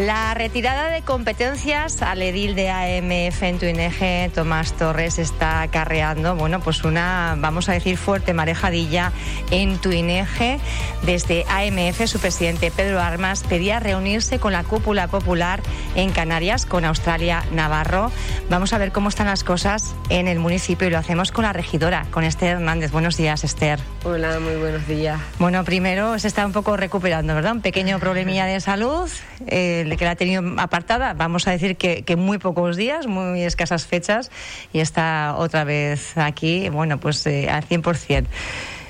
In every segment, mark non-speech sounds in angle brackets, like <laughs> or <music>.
La retirada de competencias al edil de AMF en Tuineje, Tomás Torres, está acarreando, bueno, pues una, vamos a decir, fuerte marejadilla en Tuineje. Desde AMF, su presidente Pedro Armas pedía reunirse con la cúpula popular en Canarias, con Australia Navarro. Vamos a ver cómo están las cosas en el municipio y lo hacemos con la regidora, con Esther Hernández. Buenos días, Esther. Hola, muy buenos días. Bueno, primero se está un poco recuperando, ¿verdad? Un pequeño problemilla de salud. Eh, que la ha tenido apartada, vamos a decir que, muy pocos días, muy escasas fechas, y está otra vez aquí, bueno, pues eh, al 100%.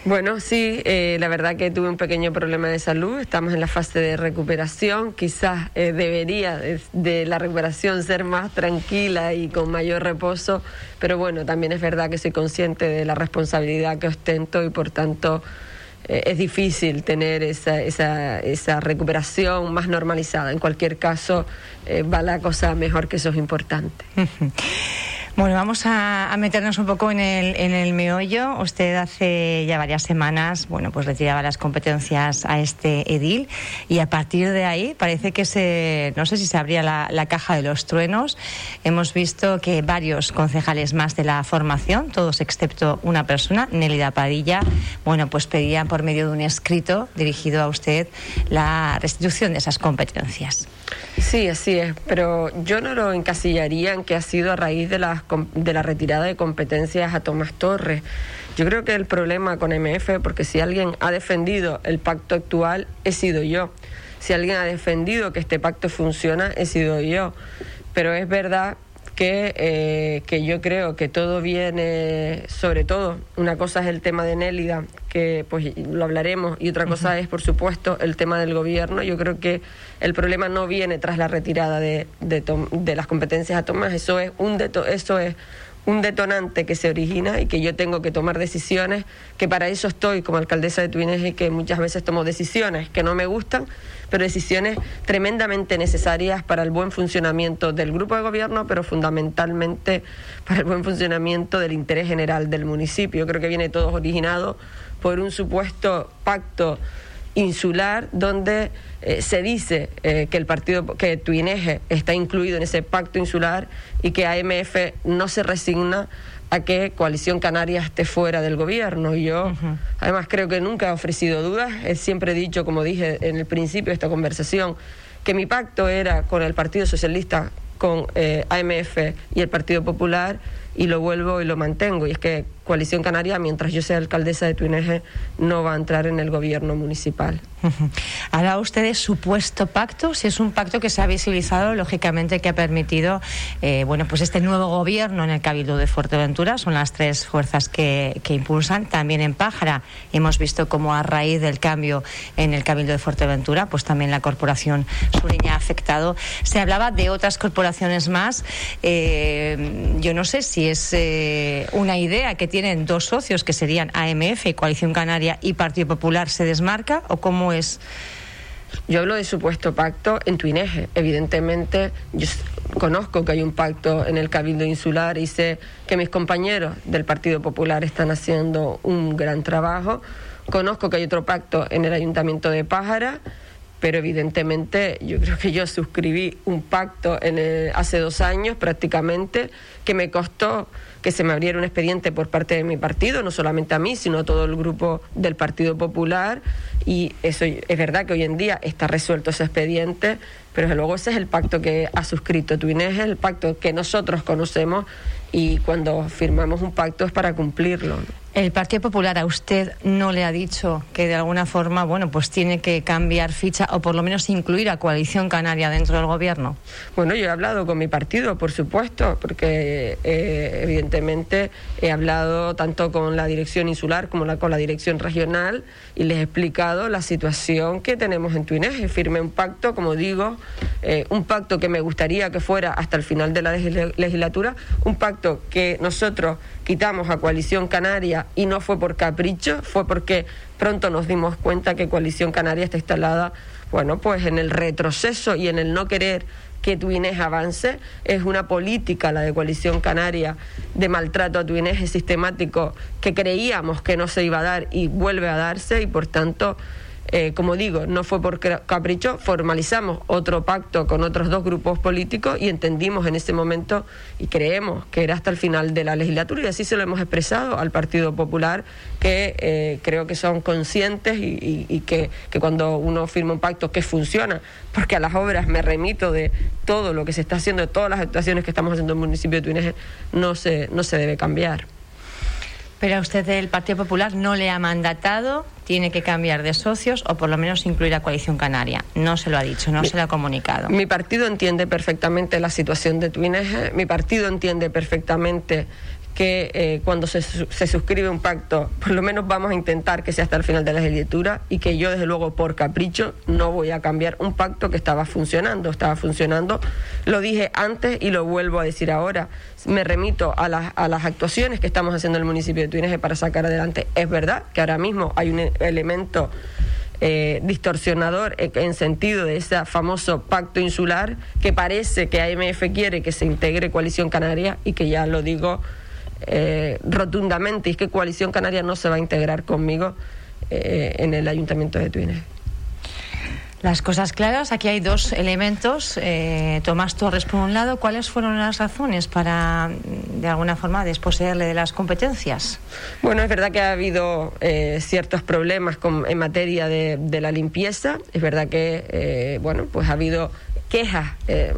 Bueno, sí, eh, la verdad que tuve un pequeño problema de salud, estamos en la fase de recuperación, quizás eh, debería de, la recuperación ser más tranquila y con mayor reposo, pero bueno, también es verdad que soy consciente de la responsabilidad que ostento y por tanto eh, es difícil tener esa, esa, esa, recuperación más normalizada. En cualquier caso, eh, va la cosa mejor, que eso es importante. <laughs> Bueno, vamos a, meternos un poco en el, en el meollo. Usted hace ya varias semanas, bueno, pues retiraba las competencias a este edil y a partir de ahí parece que se, no sé si se abría la, caja de los truenos. Hemos visto que varios concejales más de la formación, todos excepto una persona, Nélida Padilla, bueno, pues pedían por medio de un escrito dirigido a usted la restitución de esas competencias. Sí, así es, pero yo no lo encasillaría en que ha sido a raíz de la, de la retirada de competencias a Tomás Torres. Yo creo que el problema con MF, porque si alguien ha defendido el pacto actual, he sido yo. Si alguien ha defendido que este pacto funciona, he sido yo. Pero es verdad que, eh, que yo creo que todo viene, sobre todo, una cosa es el tema de Nélida, que pues lo hablaremos, y otra cosa es, por supuesto, el tema del gobierno. Yo creo que el problema no viene tras la retirada de, de, de las competencias a Tomás, eso es un eso es un detonante que se origina y que yo tengo que tomar decisiones, que para eso estoy como alcaldesa de Tuineje y que muchas veces tomo decisiones que no me gustan, pero decisiones tremendamente necesarias para el buen funcionamiento del grupo de gobierno, pero fundamentalmente para el buen funcionamiento del interés general del municipio. Creo que viene todo originado por un supuesto pacto insular donde eh, se dice eh, que el partido que Tuineje está incluido en ese pacto insular y que AMF no se resigna a que Coalición Canaria esté fuera del gobierno. Y yo, además, creo que nunca he ofrecido dudas. He siempre dicho, como dije en el principio de esta conversación, que mi pacto era con el Partido Socialista, con eh, AMF y el Partido Popular, y lo vuelvo y lo mantengo. Y es que Coalición Canaria, mientras yo sea alcaldesa de Tuineje, no va a entrar en el gobierno municipal. Habla usted de supuesto pacto, si es un pacto que se ha visibilizado, lógicamente que ha permitido, eh, bueno, pues este nuevo gobierno en el Cabildo de Fuerteventura, son las tres fuerzas que, que impulsan, también en Pájara hemos visto como a raíz del cambio en el Cabildo de Fuerteventura, pues también la corporación sureña ha afectado. Se hablaba de otras corporaciones más, eh, yo no sé si es eh, una idea que tienen dos socios que serían AMF, Coalición Canaria y Partido Popular, se desmarca o cómo es? Yo hablo de supuesto pacto en Tuineje. Evidentemente, yo conozco que hay un pacto en el Cabildo Insular y sé que mis compañeros del Partido Popular están haciendo un gran trabajo. Conozco que hay otro pacto en el Ayuntamiento de Pájara, pero evidentemente yo creo que yo suscribí un pacto hace dos años prácticamente que me costó que se me abriera un expediente por parte de mi partido, no solamente a mí, sino a todo el grupo del Partido Popular. Y eso es verdad que hoy en día está resuelto ese expediente, pero desde luego ese es el pacto que ha suscrito Tuinés, es el pacto que nosotros conocemos y cuando firmamos un pacto es para cumplirlo. El Partido Popular a usted no le ha dicho que de alguna forma, bueno, pues tiene que cambiar ficha o por lo menos incluir a Coalición Canaria dentro del gobierno. Bueno, yo he hablado con mi partido, por supuesto, porque eh, evidentemente he hablado tanto con la dirección insular como con la dirección regional y les he explicado la situación que tenemos en Tuineje. Firmé un pacto, como digo, eh, un pacto que me gustaría que fuera hasta el final de la legislatura, un pacto que nosotros quitamos a Coalición Canaria y no fue por capricho, fue porque pronto nos dimos cuenta que Coalición Canaria está instalada, bueno, pues en el retroceso y en el no querer que Tuinés avance. Es una política, la de Coalición Canaria, de maltrato a Tuinés, sistemático, que creíamos que no se iba a dar y vuelve a darse y por tanto eh, como digo, no fue por capricho, formalizamos otro pacto con otros dos grupos políticos y entendimos en ese momento y creemos que era hasta el final de la legislatura y así se lo hemos expresado al Partido Popular, que eh, creo que son conscientes y, que, que, cuando uno firma un pacto que funciona, porque a las obras me remito de todo lo que se está haciendo, de todas las actuaciones que estamos haciendo en el municipio de Túnez, no se, no se debe cambiar. Pero a usted el Partido Popular no le ha mandatado, tiene que cambiar de socios o por lo menos incluir a Coalición Canaria. No se lo ha dicho, no se lo ha comunicado. Mi partido entiende perfectamente la situación de Twinege, mi partido entiende perfectamente que eh, cuando se, se, suscribe un pacto, por lo menos vamos a intentar que sea hasta el final de la legislatura y que yo, desde luego, por capricho, no voy a cambiar un pacto que estaba funcionando. Estaba funcionando, lo dije antes y lo vuelvo a decir ahora. Me remito a las, a las actuaciones que estamos haciendo en el municipio de Tuineje para sacar adelante. Es verdad que ahora mismo hay un elemento. Eh, distorsionador en sentido de ese famoso pacto insular que parece que AMF quiere que se integre Coalición Canaria y que ya lo digo eh, rotundamente y es que Coalición Canaria no se va a integrar conmigo eh, en el Ayuntamiento de Tuine. Las cosas claras, aquí hay dos elementos. Eh, Tomás Torres, por un lado, ¿cuáles fueron las razones para, de alguna forma, desposeerle de las competencias? Bueno, es verdad que ha habido ciertos problemas en materia de, de, la limpieza. Es verdad que, bueno, pues ha habido quejas, eh,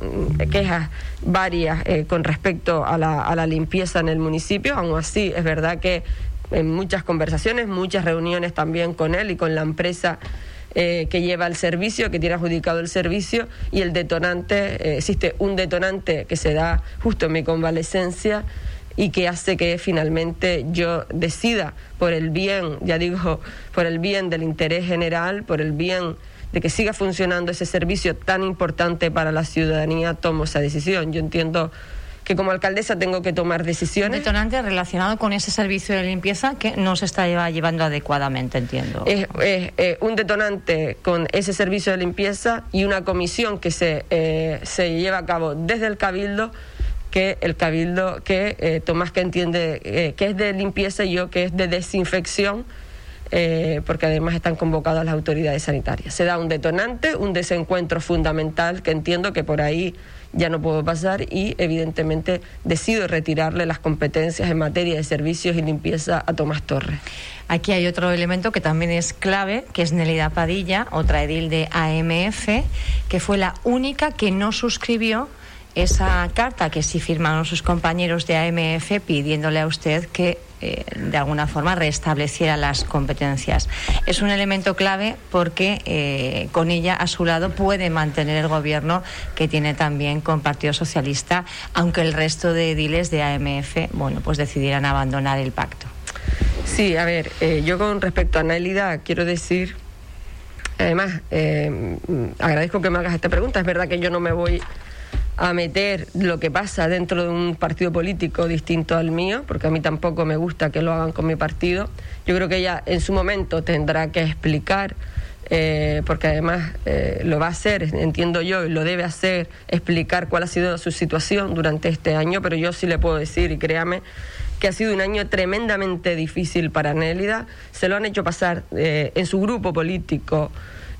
quejas varias eh, con respecto a la, a la limpieza en el municipio. Aún así, es verdad que en muchas conversaciones, muchas reuniones también con él y con la empresa eh, que lleva el servicio, que tiene adjudicado el servicio, y el detonante, existe un detonante que se da justo en mi convalecencia y que hace que finalmente yo decida por el bien, ya digo, por el bien del interés general, por el bien de que siga funcionando ese servicio tan importante para la ciudadanía, tomo esa decisión. Yo entiendo que como alcaldesa tengo que tomar decisiones. Un detonante relacionado con ese servicio de limpieza que no se está llevando adecuadamente, entiendo. Es, eh, un detonante con ese servicio de limpieza y una comisión que se, eh, se lleva a cabo desde el Cabildo que el Cabildo, que eh, Tomás que entiende que es de limpieza y yo que es de desinfección eh, porque además están convocadas las autoridades sanitarias. Se da un detonante, un desencuentro fundamental que entiendo que por ahí ya no puedo pasar y evidentemente decido retirarle las competencias en materia de servicios y limpieza a Tomás Torres. Aquí hay otro elemento que también es clave, que es Nelida Padilla, otra edil de AMF, que fue la única que no suscribió esa carta que sí firmaron sus compañeros de AMF pidiéndole a usted que eh, de alguna forma restableciera las competencias. Es un elemento clave porque eh, con ella a su lado puede mantener el gobierno que tiene también con Partido Socialista, aunque el resto de ediles de AMF, bueno, pues decidieran abandonar el pacto. Sí, a ver, eh, yo con respecto a Nélida quiero decir, además, agradezco que me hagas esta pregunta, es verdad que yo no me voy a meter lo que pasa dentro de un partido político distinto al mío, porque a mí tampoco me gusta que lo hagan con mi partido. Yo creo que ella en su momento tendrá que explicar, eh, porque además eh, lo va a hacer, entiendo yo, y lo debe hacer, explicar cuál ha sido su situación durante este año, pero yo sí le puedo decir, y créame, que ha sido un año tremendamente difícil para Nélida. Se lo han hecho pasar eh, en su grupo político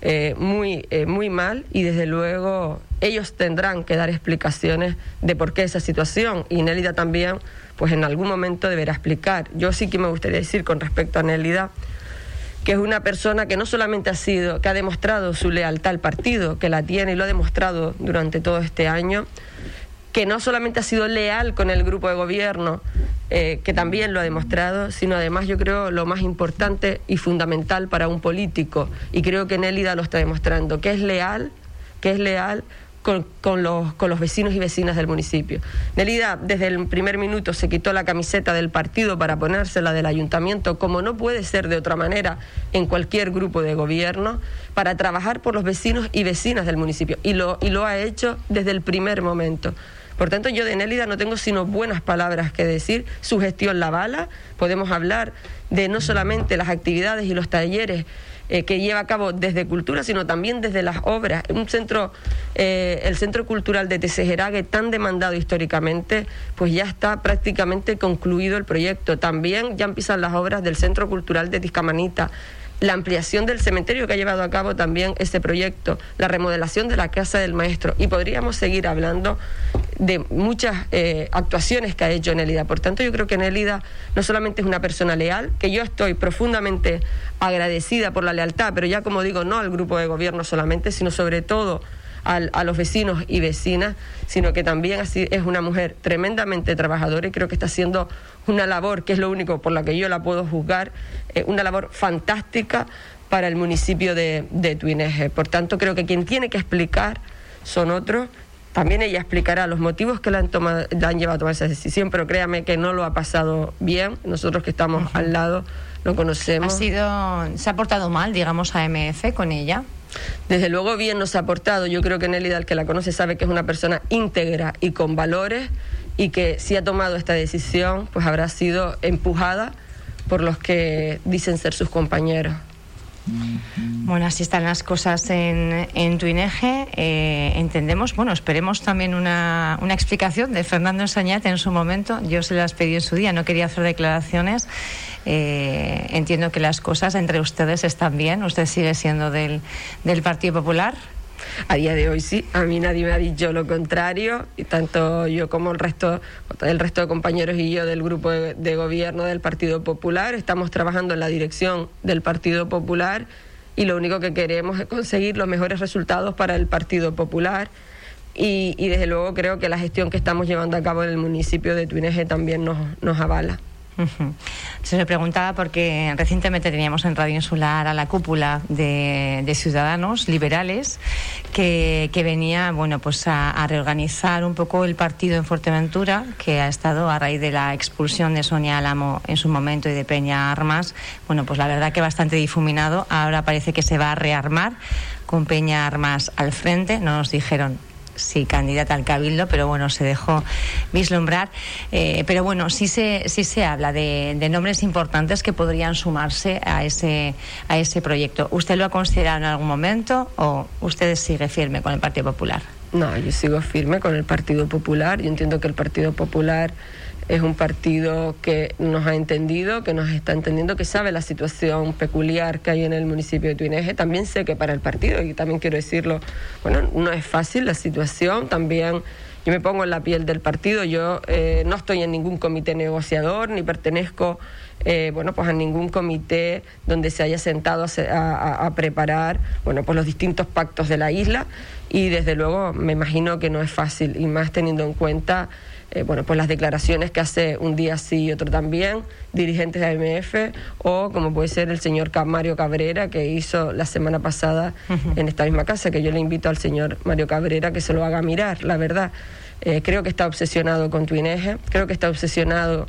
eh, muy, eh, muy mal y desde luego ellos tendrán que dar explicaciones de por qué esa situación y Nélida también pues en algún momento deberá explicar. Yo sí que me gustaría decir con respecto a Nélida que es una persona que no solamente ha sido, que ha demostrado su lealtad al partido, que la tiene y lo ha demostrado durante todo este año, que no solamente ha sido leal con el grupo de gobierno, eh, que también lo ha demostrado, sino además yo creo lo más importante y fundamental para un político, y creo que Nélida lo está demostrando, que es leal, que es leal con, los, con los vecinos y vecinas del municipio. Nelida desde el primer minuto se quitó la camiseta del partido para ponérsela del ayuntamiento, como no puede ser de otra manera en cualquier grupo de gobierno, para trabajar por los vecinos y vecinas del municipio. Y lo, y lo ha hecho desde el primer momento. Por tanto, yo de Nélida no tengo sino buenas palabras que decir. Su gestión la bala. Podemos hablar de no solamente las actividades y los talleres eh, que lleva a cabo desde cultura, sino también desde las obras. Un centro, eh, el Centro Cultural de Tesejerague, tan demandado históricamente, pues ya está prácticamente concluido el proyecto. También ya empiezan las obras del Centro Cultural de Tiscamanita la ampliación del cementerio que ha llevado a cabo también este proyecto, la remodelación de la casa del maestro y podríamos seguir hablando de muchas eh, actuaciones que ha hecho Nélida. Por tanto, yo creo que Nélida no solamente es una persona leal, que yo estoy profundamente agradecida por la lealtad, pero ya como digo, no al grupo de gobierno solamente, sino sobre todo a los vecinos y vecinas, sino que también así es una mujer tremendamente trabajadora y creo que está haciendo una labor, que es lo único por la que yo la puedo juzgar, eh, una labor fantástica para el municipio de, de Tuineje. Por tanto, creo que quien tiene que explicar son otros. También ella explicará los motivos que la han, tomado, han llevado a tomar esa decisión, pero créame que no lo ha pasado bien. Nosotros que estamos al lado lo conocemos. ¿Ha sido, ¿Se ha portado mal, digamos, a MF con ella? Desde luego bien nos ha aportado. Yo creo que Nelly, el que la conoce, sabe que es una persona íntegra y con valores y que si ha tomado esta decisión, pues habrá sido empujada por los que dicen ser sus compañeros. Bueno, así están las cosas en, en Tuineje. Eh, entendemos, bueno, esperemos también una, una explicación de Fernando Ensañate en su momento. Yo se las pedí en su día, no quería hacer declaraciones. Eh, entiendo que las cosas entre ustedes están bien. Usted sigue siendo del, del Partido Popular. A día de hoy sí, a mí nadie me ha dicho lo contrario, y tanto yo como el resto, el resto de compañeros y yo del grupo de, gobierno del Partido Popular estamos trabajando en la dirección del Partido Popular y lo único que queremos es conseguir los mejores resultados para el Partido Popular. Y, y desde luego creo que la gestión que estamos llevando a cabo en el municipio de Tuineje también nos, nos avala. Se me preguntaba porque recientemente teníamos en Radio Insular a la cúpula de, ciudadanos liberales que, venía bueno, pues a, reorganizar un poco el partido en Fuerteventura, que ha estado a raíz de la expulsión de Sonia Álamo en su momento y de Peña Armas. Bueno, pues la verdad que bastante difuminado. Ahora parece que se va a rearmar con Peña Armas al frente. No nos dijeron sí, candidata al Cabildo, pero bueno, se dejó vislumbrar. Eh, pero bueno, sí se, sí se habla de, nombres importantes que podrían sumarse a ese, a ese proyecto. ¿Usted lo ha considerado en algún momento o usted sigue firme con el Partido Popular? No, yo sigo firme con el Partido Popular. Yo entiendo que el Partido Popular es un partido que nos ha entendido, que nos está entendiendo, que sabe la situación peculiar que hay en el municipio de Tuineje. También sé que para el partido, y también quiero decirlo, bueno, no es fácil la situación, también yo me pongo en la piel del partido, yo eh, no estoy en ningún comité negociador, ni pertenezco eh, bueno, pues a ningún comité donde se haya sentado a, a, preparar bueno, pues los distintos pactos de la isla. Y desde luego me imagino que no es fácil y más teniendo en cuenta eh, bueno, pues las declaraciones que hace un día sí y otro también, dirigentes de AMF, o como puede ser el señor Mario Cabrera, que hizo la semana pasada en esta misma casa, que yo le invito al señor Mario Cabrera que se lo haga mirar, la verdad. Eh, creo que está obsesionado con Tuineje, creo que está obsesionado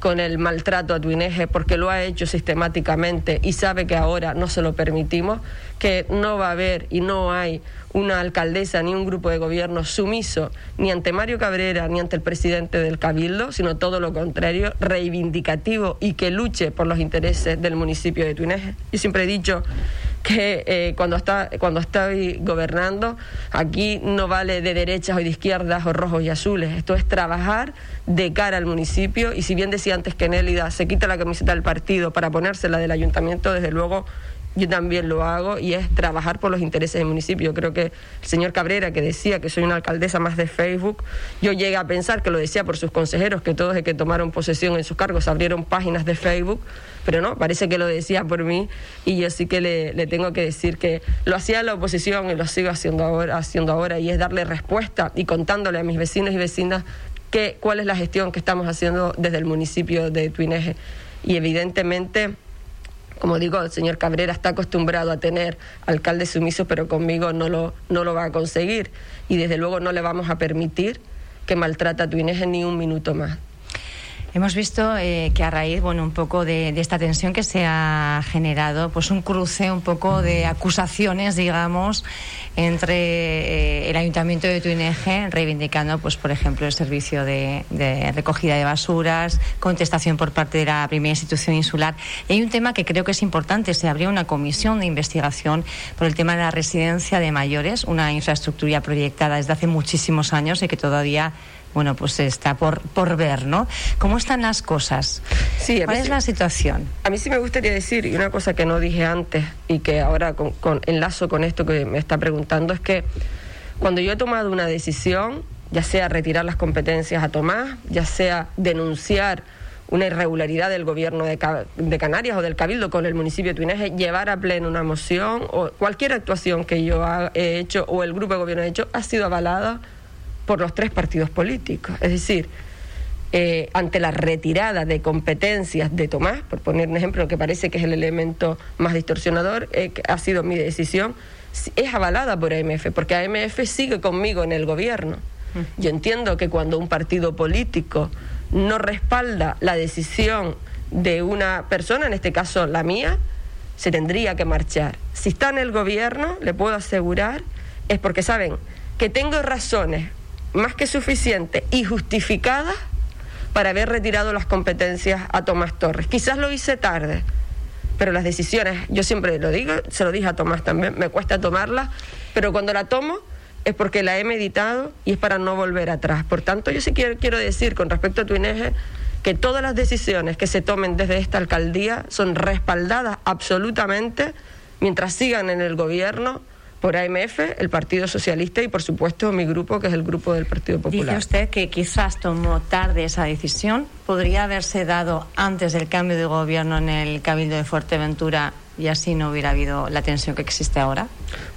con el maltrato a Tuineje porque lo ha hecho sistemáticamente y sabe que ahora no se lo permitimos, que no va a haber y no hay una alcaldesa ni un grupo de gobierno sumiso ni ante Mario Cabrera ni ante el presidente del Cabildo, sino todo lo contrario, reivindicativo y que luche por los intereses del municipio de Tuineje. Yo siempre he dicho que eh, cuando está cuando estoy gobernando aquí no vale de derechas o de izquierdas o rojos y azules. Esto es trabajar de cara al municipio y si bien decía antes que Nélida se quita la camiseta del partido para ponérsela del ayuntamiento desde luego yo también lo hago y es trabajar por los intereses del municipio. Creo que el señor Cabrera, que decía que soy una alcaldesa más de Facebook, yo llegué a pensar que lo decía por sus consejeros, que todos de que tomaron posesión en sus cargos abrieron páginas de Facebook, pero no, parece que lo decía por mí y yo sí que le, tengo que decir que lo hacía la oposición y lo sigo haciendo ahora, haciendo ahora y es darle respuesta y contándole a mis vecinos y vecinas que, cuál es la gestión que estamos haciendo desde el municipio de Tuineje. Y evidentemente como digo, el señor Cabrera está acostumbrado a tener alcaldes sumisos, pero conmigo no lo, no lo va a conseguir. Y desde luego no le vamos a permitir que maltrata a Tuineje ni un minuto más. Hemos visto eh, que a raíz, bueno, un poco de, esta tensión que se ha generado, pues un cruce un poco de acusaciones, digamos, entre eh, el Ayuntamiento de Tuineje, reivindicando, pues, por ejemplo, el servicio de, recogida de basuras, contestación por parte de la primera institución insular. Y hay un tema que creo que es importante. Se abrió una comisión de investigación por el tema de la residencia de mayores, una infraestructura proyectada desde hace muchísimos años y que todavía bueno, pues está por, por ver, ¿no? ¿Cómo están las cosas? Sí, ¿Cuál es la situación? A mí sí me gustaría decir, y una cosa que no dije antes y que ahora con, con enlazo con esto que me está preguntando, es que cuando yo he tomado una decisión, ya sea retirar las competencias a Tomás, ya sea denunciar una irregularidad del gobierno de, Canarias o del Cabildo con el municipio de Tuineje, llevar a pleno una moción o cualquier actuación que yo he hecho o el grupo de gobierno ha hecho ha sido avalada por los tres partidos políticos. Es decir, eh, ante la retirada de competencias de Tomás, por poner un ejemplo que parece que es el elemento más distorsionador, eh, ha sido mi decisión, es avalada por AMF, porque AMF sigue conmigo en el gobierno. Yo entiendo que cuando un partido político no respalda la decisión de una persona, en este caso la mía, se tendría que marchar. Si está en el gobierno, le puedo asegurar, es porque saben que tengo razones más que suficientes y justificadas para haber retirado las competencias a Tomás Torres. Quizás lo hice tarde, pero las decisiones, yo siempre lo digo, se lo dije a Tomás también, me cuesta tomarlas, pero cuando la tomo es porque la he meditado y es para no volver atrás. Por tanto, yo sí quiero, quiero decir con respecto a tu que todas las decisiones que se tomen desde esta alcaldía son respaldadas absolutamente mientras sigan en el gobierno por AMF, el Partido Socialista y, por supuesto, mi grupo, que es el grupo del Partido Popular. Dice usted que quizás tomó tarde esa decisión. ¿Podría haberse dado antes del cambio de gobierno en el Cabildo de Fuerteventura y así no hubiera habido la tensión que existe ahora?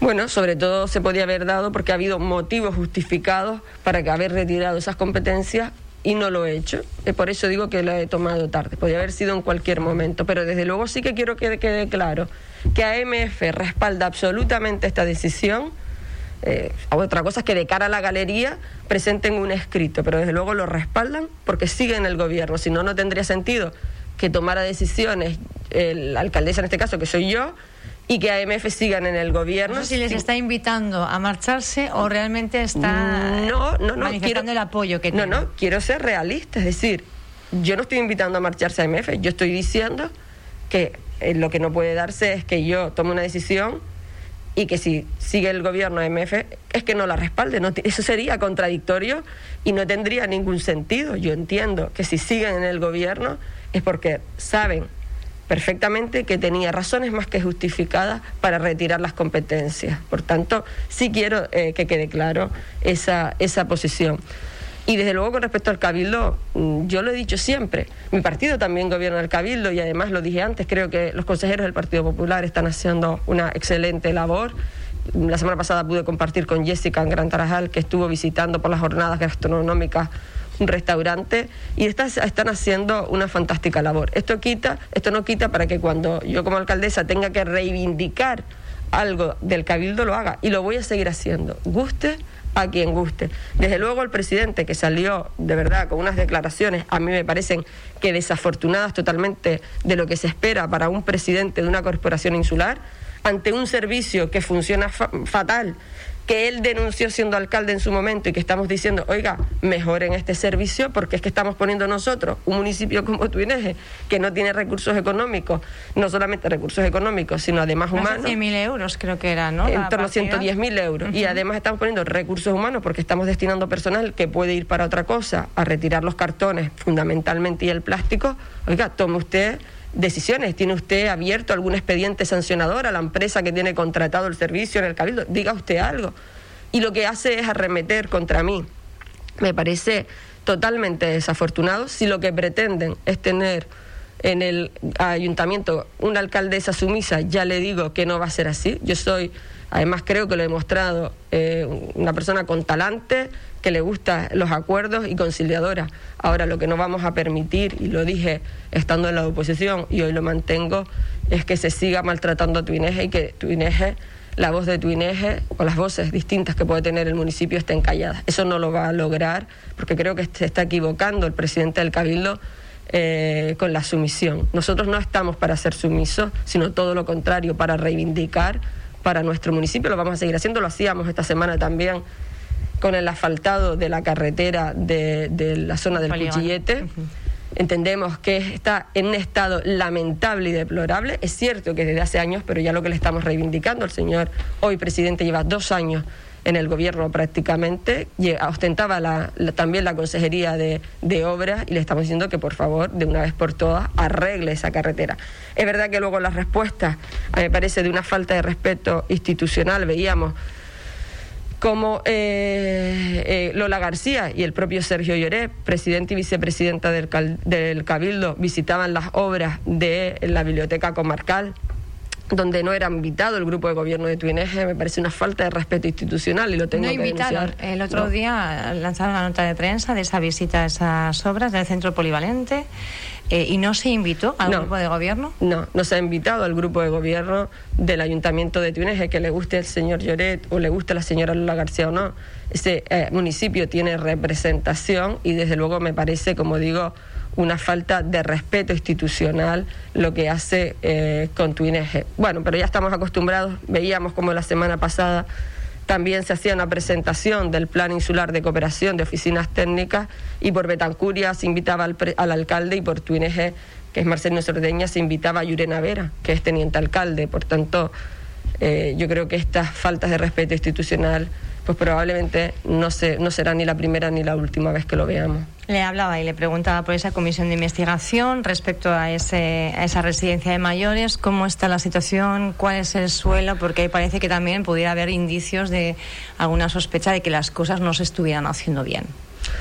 Bueno, sobre todo se podía haber dado porque ha habido motivos justificados para que haber retirado esas competencias y no lo he hecho. Y por eso digo que lo he tomado tarde. Podría haber sido en cualquier momento, pero desde luego sí que quiero que quede claro que AMF respalda absolutamente esta decisión. Eh, otra cosa es que de cara a la galería presenten un escrito, pero desde luego lo respaldan porque siguen el gobierno. Si no, no tendría sentido que tomara decisiones la alcaldesa en este caso, que soy yo, y que AMF sigan en el gobierno. No sé si les está invitando a marcharse o realmente está no, no, no, manifestando el apoyo que No, no, quiero ser realista, es decir, yo no estoy invitando a marcharse a AMF, yo estoy diciendo que eh, lo que no puede darse es que yo tome una decisión y que si sigue el gobierno AMF es que no la respalde. No, eso sería contradictorio y no tendría ningún sentido. Yo entiendo que si siguen en el gobierno es porque saben perfectamente que tenía razones más que justificadas para retirar las competencias. Por tanto, sí quiero eh, que quede claro esa, esa posición. Y desde luego con respecto al Cabildo, mm, yo lo he dicho siempre, mi partido también gobierna el Cabildo y además lo dije antes, creo que los consejeros del Partido Popular están haciendo una excelente labor. La semana pasada pude compartir con Jessica en Gran Tarajal, que estuvo visitando por las jornadas gastronómicas restaurante y están haciendo una fantástica labor. Esto quita, esto no quita para que cuando yo como alcaldesa tenga que reivindicar algo del cabildo lo haga y lo voy a seguir haciendo, guste a quien guste. Desde luego el presidente que salió de verdad con unas declaraciones a mí me parecen que desafortunadas totalmente de lo que se espera para un presidente de una corporación insular ante un servicio que funciona fatal que él denunció siendo alcalde en su momento y que estamos diciendo, oiga, mejoren este servicio porque es que estamos poniendo nosotros, un municipio como Tuineje, que no tiene recursos económicos, no solamente recursos económicos, sino además humanos. 100.000 euros creo que era, ¿no? En torno a 110.000 euros. Y además estamos poniendo recursos humanos porque estamos destinando personal que puede ir para otra cosa, a retirar los cartones fundamentalmente y el plástico. Oiga, tome usted decisiones? ¿Tiene usted abierto algún expediente sancionador a la empresa que tiene contratado el servicio en el Cabildo? Diga usted algo. Y lo que hace es arremeter contra mí. Me parece totalmente desafortunado si lo que pretenden es tener en el ayuntamiento una alcaldesa sumisa, ya le digo que no va a ser así. Yo soy, además creo que lo he demostrado, eh, una persona con talante, que le gustan los acuerdos y conciliadora. Ahora lo que no vamos a permitir, y lo dije estando en la oposición y hoy lo mantengo, es que se siga maltratando a Tuineje y que Tuineje, la voz de Tuineje o las voces distintas que puede tener el municipio estén calladas. Eso no lo va a lograr porque creo que se está equivocando el presidente del Cabildo eh, con la sumisión. Nosotros no estamos para ser sumisos, sino todo lo contrario, para reivindicar para nuestro municipio. Lo vamos a seguir haciendo, lo hacíamos esta semana también con el asfaltado de la carretera de, la zona del Cuchillete. Entendemos que está en un estado lamentable y deplorable. Es cierto que desde hace años, pero ya lo que le estamos reivindicando, el señor hoy presidente lleva dos años en el gobierno prácticamente, ostentaba también la Consejería de, de Obras y le estamos diciendo que por favor, de una vez por todas, arregle esa carretera. Es verdad que luego la respuesta, me parece de una falta de respeto institucional, veíamos como eh, eh, Lola García y el propio Sergio Lloré, presidente y vicepresidenta del, del Cabildo, visitaban las obras de la biblioteca comarcal donde no era invitado el grupo de gobierno de Tuineje, me parece una falta de respeto institucional y lo tengo no que invitaron. El otro día lanzaron una nota de prensa de esa visita a esas obras del centro polivalente eh, y no se invitó al grupo de gobierno. No, no se ha invitado al grupo de gobierno del ayuntamiento de Tuineje, que le guste el señor Lloret o le guste la señora Lula García o no. Ese eh, municipio tiene representación y desde luego me parece, como digo, una falta de respeto institucional lo que hace eh, con Tuineje. Bueno, pero ya estamos acostumbrados, veíamos como la semana pasada también se hacía una presentación del Plan Insular de Cooperación de Oficinas Técnicas y por Betancuria se invitaba al, alcalde y por Tuineje, que es Marcelino Sordeña, se invitaba a Yurena Vera, que es teniente alcalde. Por tanto, eh, yo creo que estas faltas de respeto institucional pues probablemente no, se, no será ni la primera ni la última vez que lo veamos. Le hablaba y le preguntaba por esa comisión de investigación respecto a, ese, a esa residencia de mayores, cómo está la situación, cuál es el suelo, porque parece que también pudiera haber indicios de alguna sospecha de que las cosas no se estuvieran haciendo bien.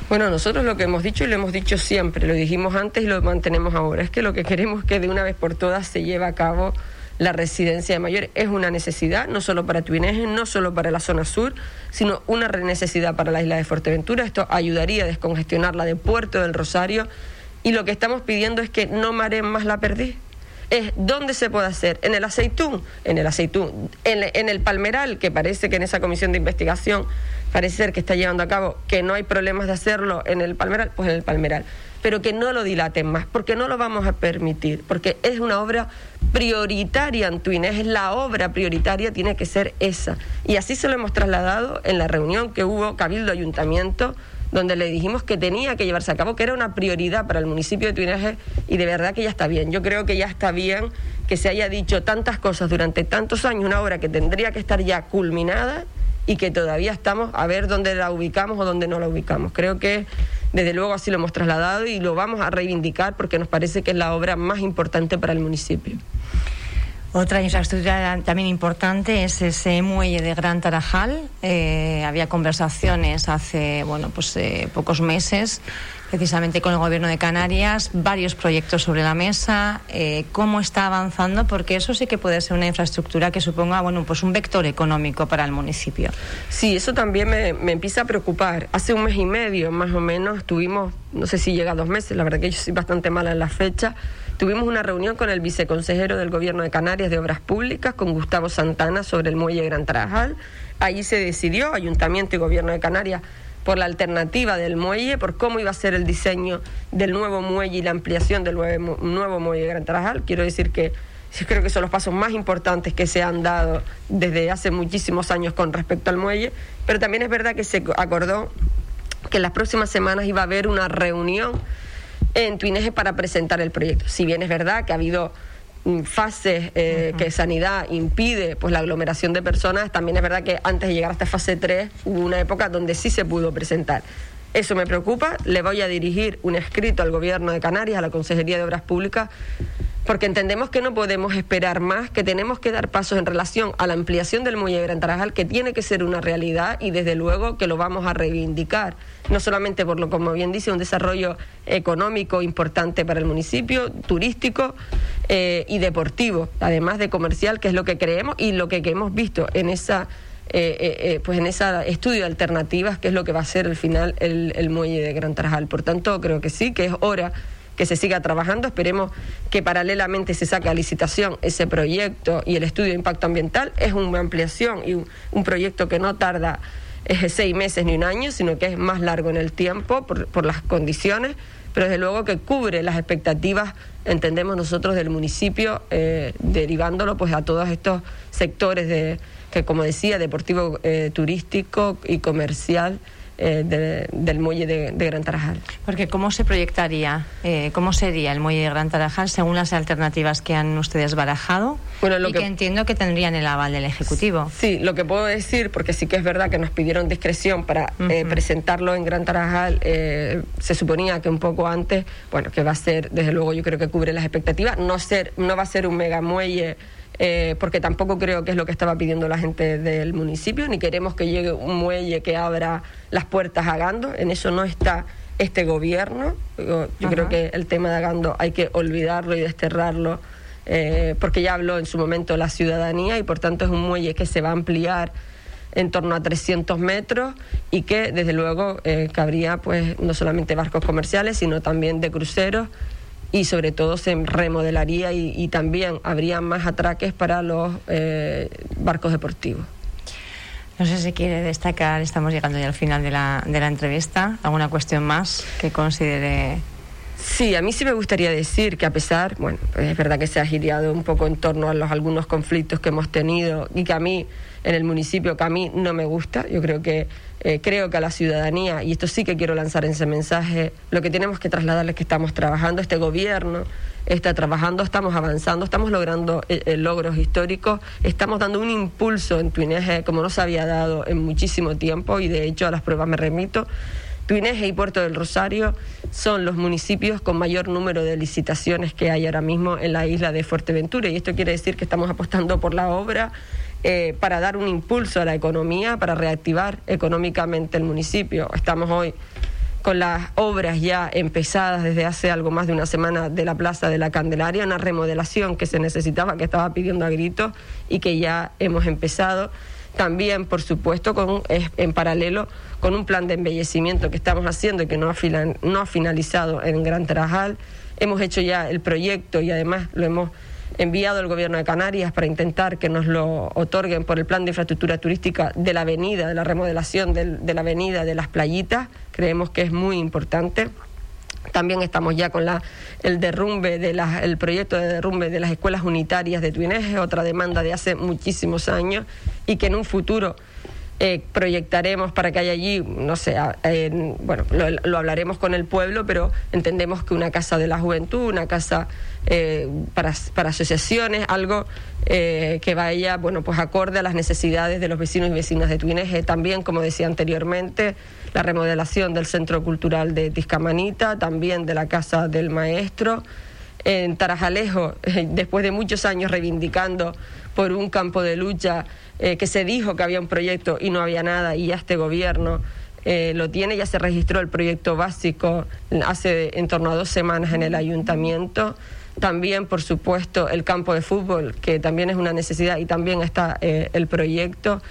Bueno, nosotros lo que hemos dicho y lo hemos dicho siempre, lo dijimos antes y lo mantenemos ahora, es que lo que queremos es que de una vez por todas se lleve a cabo la residencia de mayores es una necesidad, no solo para Tuineje, no solo para la zona sur, sino una necesidad para la isla de Fuerteventura. Esto ayudaría a descongestionarla de Puerto del Rosario y lo que estamos pidiendo es que no mareen más la perdiz. Es dónde se puede hacer, en el aceitún, en el aceitún, en, en el palmeral, que parece que en esa comisión de investigación parece ser que está llevando a cabo que no hay problemas de hacerlo en el palmeral, pues en el palmeral pero que no lo dilaten más, porque no lo vamos a permitir, porque es una obra prioritaria en Twines, es la obra prioritaria, tiene que ser esa. Y así se lo hemos trasladado en la reunión que hubo Cabildo Ayuntamiento, donde le dijimos que tenía que llevarse a cabo, que era una prioridad para el municipio de Tuineje y de verdad que ya está bien. Yo creo que ya está bien que se haya dicho tantas cosas durante tantos años, una obra que tendría que estar ya culminada y que todavía estamos a ver dónde la ubicamos o dónde no la ubicamos. Creo que desde luego así lo hemos trasladado y lo vamos a reivindicar porque nos parece que es la obra más importante para el municipio. Otra infraestructura también importante es ese muelle de Gran Tarajal. Eh, había conversaciones hace bueno pues eh, pocos meses precisamente con el Gobierno de Canarias, varios proyectos sobre la mesa, eh, cómo está avanzando, porque eso sí que puede ser una infraestructura que suponga bueno, pues un vector económico para el municipio. Sí, eso también me, empieza a preocupar. Hace un mes y medio, más o menos, tuvimos, no sé si llega a dos meses, la verdad que yo soy bastante mala en la fecha, tuvimos una reunión con el viceconsejero del Gobierno de Canarias de Obras Públicas, con Gustavo Santana, sobre el muelle Gran Tarajal. Allí se decidió, Ayuntamiento y Gobierno de Canarias, por la alternativa del muelle, por cómo iba a ser el diseño del nuevo muelle y la ampliación del nuevo, muelle de Gran Tarajal. Quiero decir que creo que son los pasos más importantes que se han dado desde hace muchísimos años con respecto al muelle, pero también es verdad que se acordó que en las próximas semanas iba a haber una reunión en Tuineje para presentar el proyecto. Si bien es verdad que ha habido fases eh, que sanidad impide pues la aglomeración de personas, también es verdad que antes de llegar a esta fase 3 hubo una época donde sí se pudo presentar. Eso me preocupa, le voy a dirigir un escrito al Gobierno de Canarias, a la Consejería de Obras Públicas, porque entendemos que no podemos esperar más, que tenemos que dar pasos en relación a la ampliación del muelle de Gran Tarajal, que tiene que ser una realidad y desde luego que lo vamos a reivindicar, no solamente por lo, como bien dice, un desarrollo económico importante para el municipio, turístico eh, y deportivo, además de comercial, que es lo que creemos y lo que, hemos visto en esa eh, eh, pues en ese estudio de alternativas, que es lo que va a ser al final el, el muelle de Gran Tarajal. Por tanto, creo que sí, que es hora que se siga trabajando. Esperemos que paralelamente se saque a licitación ese proyecto y el estudio de impacto ambiental. Es una ampliación y un, proyecto que no tarda eh, seis meses ni un año, sino que es más largo en el tiempo por, las condiciones, pero desde luego que cubre las expectativas, entendemos nosotros, del municipio, eh, derivándolo pues a todos estos sectores de que como decía, deportivo, eh, turístico y comercial eh, del muelle de, Gran Tarajal. Porque ¿cómo se proyectaría, eh, cómo sería el muelle de Gran Tarajal según las alternativas que han ustedes barajado bueno, lo y que, entiendo que tendrían el aval del Ejecutivo? Sí, lo que puedo decir, porque sí que es verdad que nos pidieron discreción para eh, presentarlo en Gran Tarajal, se suponía que un poco antes, bueno, que va a ser, desde luego yo creo que cubre las expectativas, no, ser, no va a ser un mega muelle eh, porque tampoco creo que es lo que estaba pidiendo la gente del municipio, ni queremos que llegue un muelle que abra las puertas a Gando, en eso no está este gobierno. Yo, creo que el tema de Gando hay que olvidarlo y desterrarlo, eh, porque ya habló en su momento la ciudadanía y por tanto es un muelle que se va a ampliar en torno a 300 metros y que desde luego eh, cabría pues no solamente barcos comerciales sino también de cruceros y sobre todo se remodelaría y, también habría más atraques para los eh, barcos deportivos. No sé si quiere destacar, estamos llegando ya al final de la, de la entrevista, alguna cuestión más que considere Sí, a mí sí me gustaría decir que a pesar, bueno, es verdad que se ha girado un poco en torno a los algunos conflictos que hemos tenido y que a mí en el municipio que a mí no me gusta, yo creo que eh, creo que a la ciudadanía, y esto sí que quiero lanzar ese mensaje, lo que tenemos que trasladarles es que estamos trabajando, este gobierno está trabajando, estamos avanzando, estamos logrando eh, eh, logros históricos, estamos dando un impulso en Tuineje como no se había dado en muchísimo tiempo, y de hecho a las pruebas me remito. Tuineje y Puerto del Rosario son los municipios con mayor número de licitaciones que hay ahora mismo en la isla de Fuerteventura y esto quiere decir que estamos apostando por la obra eh, para dar un impulso a la economía, para reactivar económicamente el municipio. Estamos hoy con las obras ya empezadas desde hace algo más de una semana de la Plaza de la Candelaria, una remodelación que se necesitaba, que estaba pidiendo a gritos y que ya hemos empezado. También, por supuesto, con, en paralelo con un plan de embellecimiento que estamos haciendo y que no ha, no ha finalizado en Gran Tarajal. Hemos hecho ya el proyecto y además lo hemos enviado al Gobierno de Canarias para intentar que nos lo otorguen por el plan de infraestructura turística de la avenida, de la remodelación de la avenida de las playitas. Creemos que es muy importante. También estamos ya con la, el derrumbe de el proyecto de derrumbe de las escuelas unitarias de Tuineje, otra demanda de hace muchísimos años y que en un futuro eh, proyectaremos para que haya allí, no sé, bueno, lo, hablaremos con el pueblo, pero entendemos que una casa de la juventud, una casa eh, para, para, asociaciones, algo eh, que vaya, bueno, pues acorde a las necesidades de los vecinos y vecinas de Tuineje. También, como decía anteriormente, la remodelación del Centro Cultural de Tiscamanita, también de la Casa del Maestro. En Tarajalejo, después de muchos años reivindicando por un campo de lucha eh, que se dijo que había un proyecto y no había nada y ya este gobierno eh, lo tiene, ya se registró el proyecto básico hace en torno a dos semanas en el ayuntamiento. También, por supuesto, el campo de fútbol, que también es una necesidad y también está eh, el proyecto.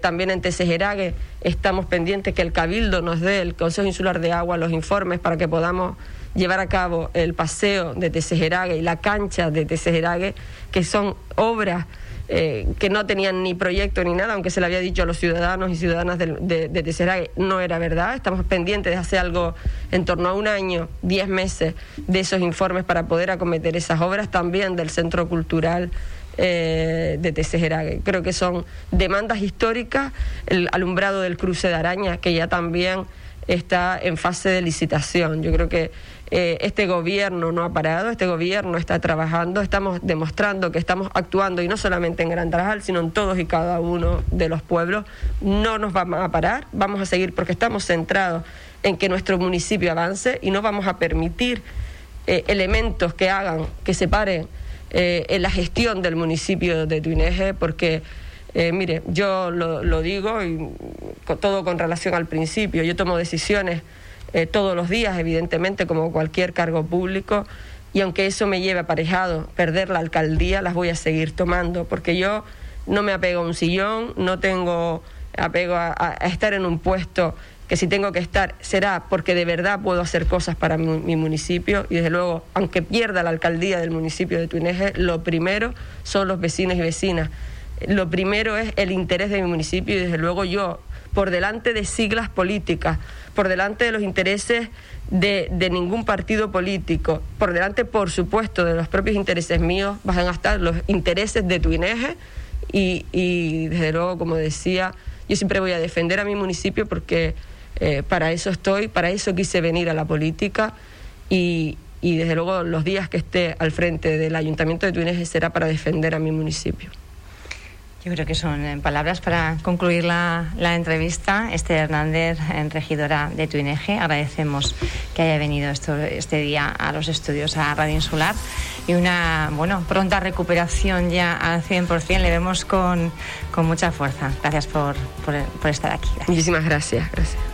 También en Tesejerague estamos pendientes que el Cabildo nos dé, el Consejo Insular de Agua, los informes para que podamos llevar a cabo el paseo de Tesejerague y la cancha de Tesejerague, que son obras eh, que no tenían ni proyecto ni nada, aunque se le había dicho a los ciudadanos y ciudadanas de, de, no era verdad. Estamos pendientes de hacer algo en torno a un año, diez meses de esos informes para poder acometer esas obras también del Centro Cultural. Eh, de Tesejerague. Creo que son demandas históricas, el alumbrado del cruce de araña, que ya también está en fase de licitación. Yo creo que eh, este gobierno no ha parado, este gobierno está trabajando, estamos demostrando que estamos actuando y no solamente en Gran Tarajal, sino en todos y cada uno de los pueblos. No nos vamos a parar, vamos a seguir porque estamos centrados en que nuestro municipio avance y no vamos a permitir eh, elementos que hagan que se paren eh, en la gestión del municipio de Tuineje porque mire, yo lo, lo digo y todo con relación al principio, yo tomo decisiones eh, todos los días, evidentemente, como cualquier cargo público, y aunque eso me lleve aparejado perder la alcaldía, las voy a seguir tomando, porque yo no me apego a un sillón, no tengo apego a, estar en un puesto que si tengo que estar será porque de verdad puedo hacer cosas para mi, municipio y desde luego, aunque pierda la alcaldía del municipio de Tuineje, lo primero son los vecinos y vecinas. Lo primero es el interés de mi municipio y desde luego yo, por delante de siglas políticas, por delante de los intereses de, ningún partido político, por delante, por supuesto, de los propios intereses míos, van a estar los intereses de Tuineje y, y desde luego, como decía, yo siempre voy a defender a mi municipio porque Eh, para eso estoy, para eso quise venir a la política y, y desde luego los días que esté al frente del Ayuntamiento de Tuineje será para defender a mi municipio. Yo creo que son eh, palabras para concluir la, entrevista. Esther Hernández, regidora de Tuineje, agradecemos que haya venido esto, este día a los estudios a Radio Insular y una bueno pronta recuperación ya al 100%. Le vemos con, con mucha fuerza. Gracias por, por, estar aquí. Muchísimas gracias. gracias.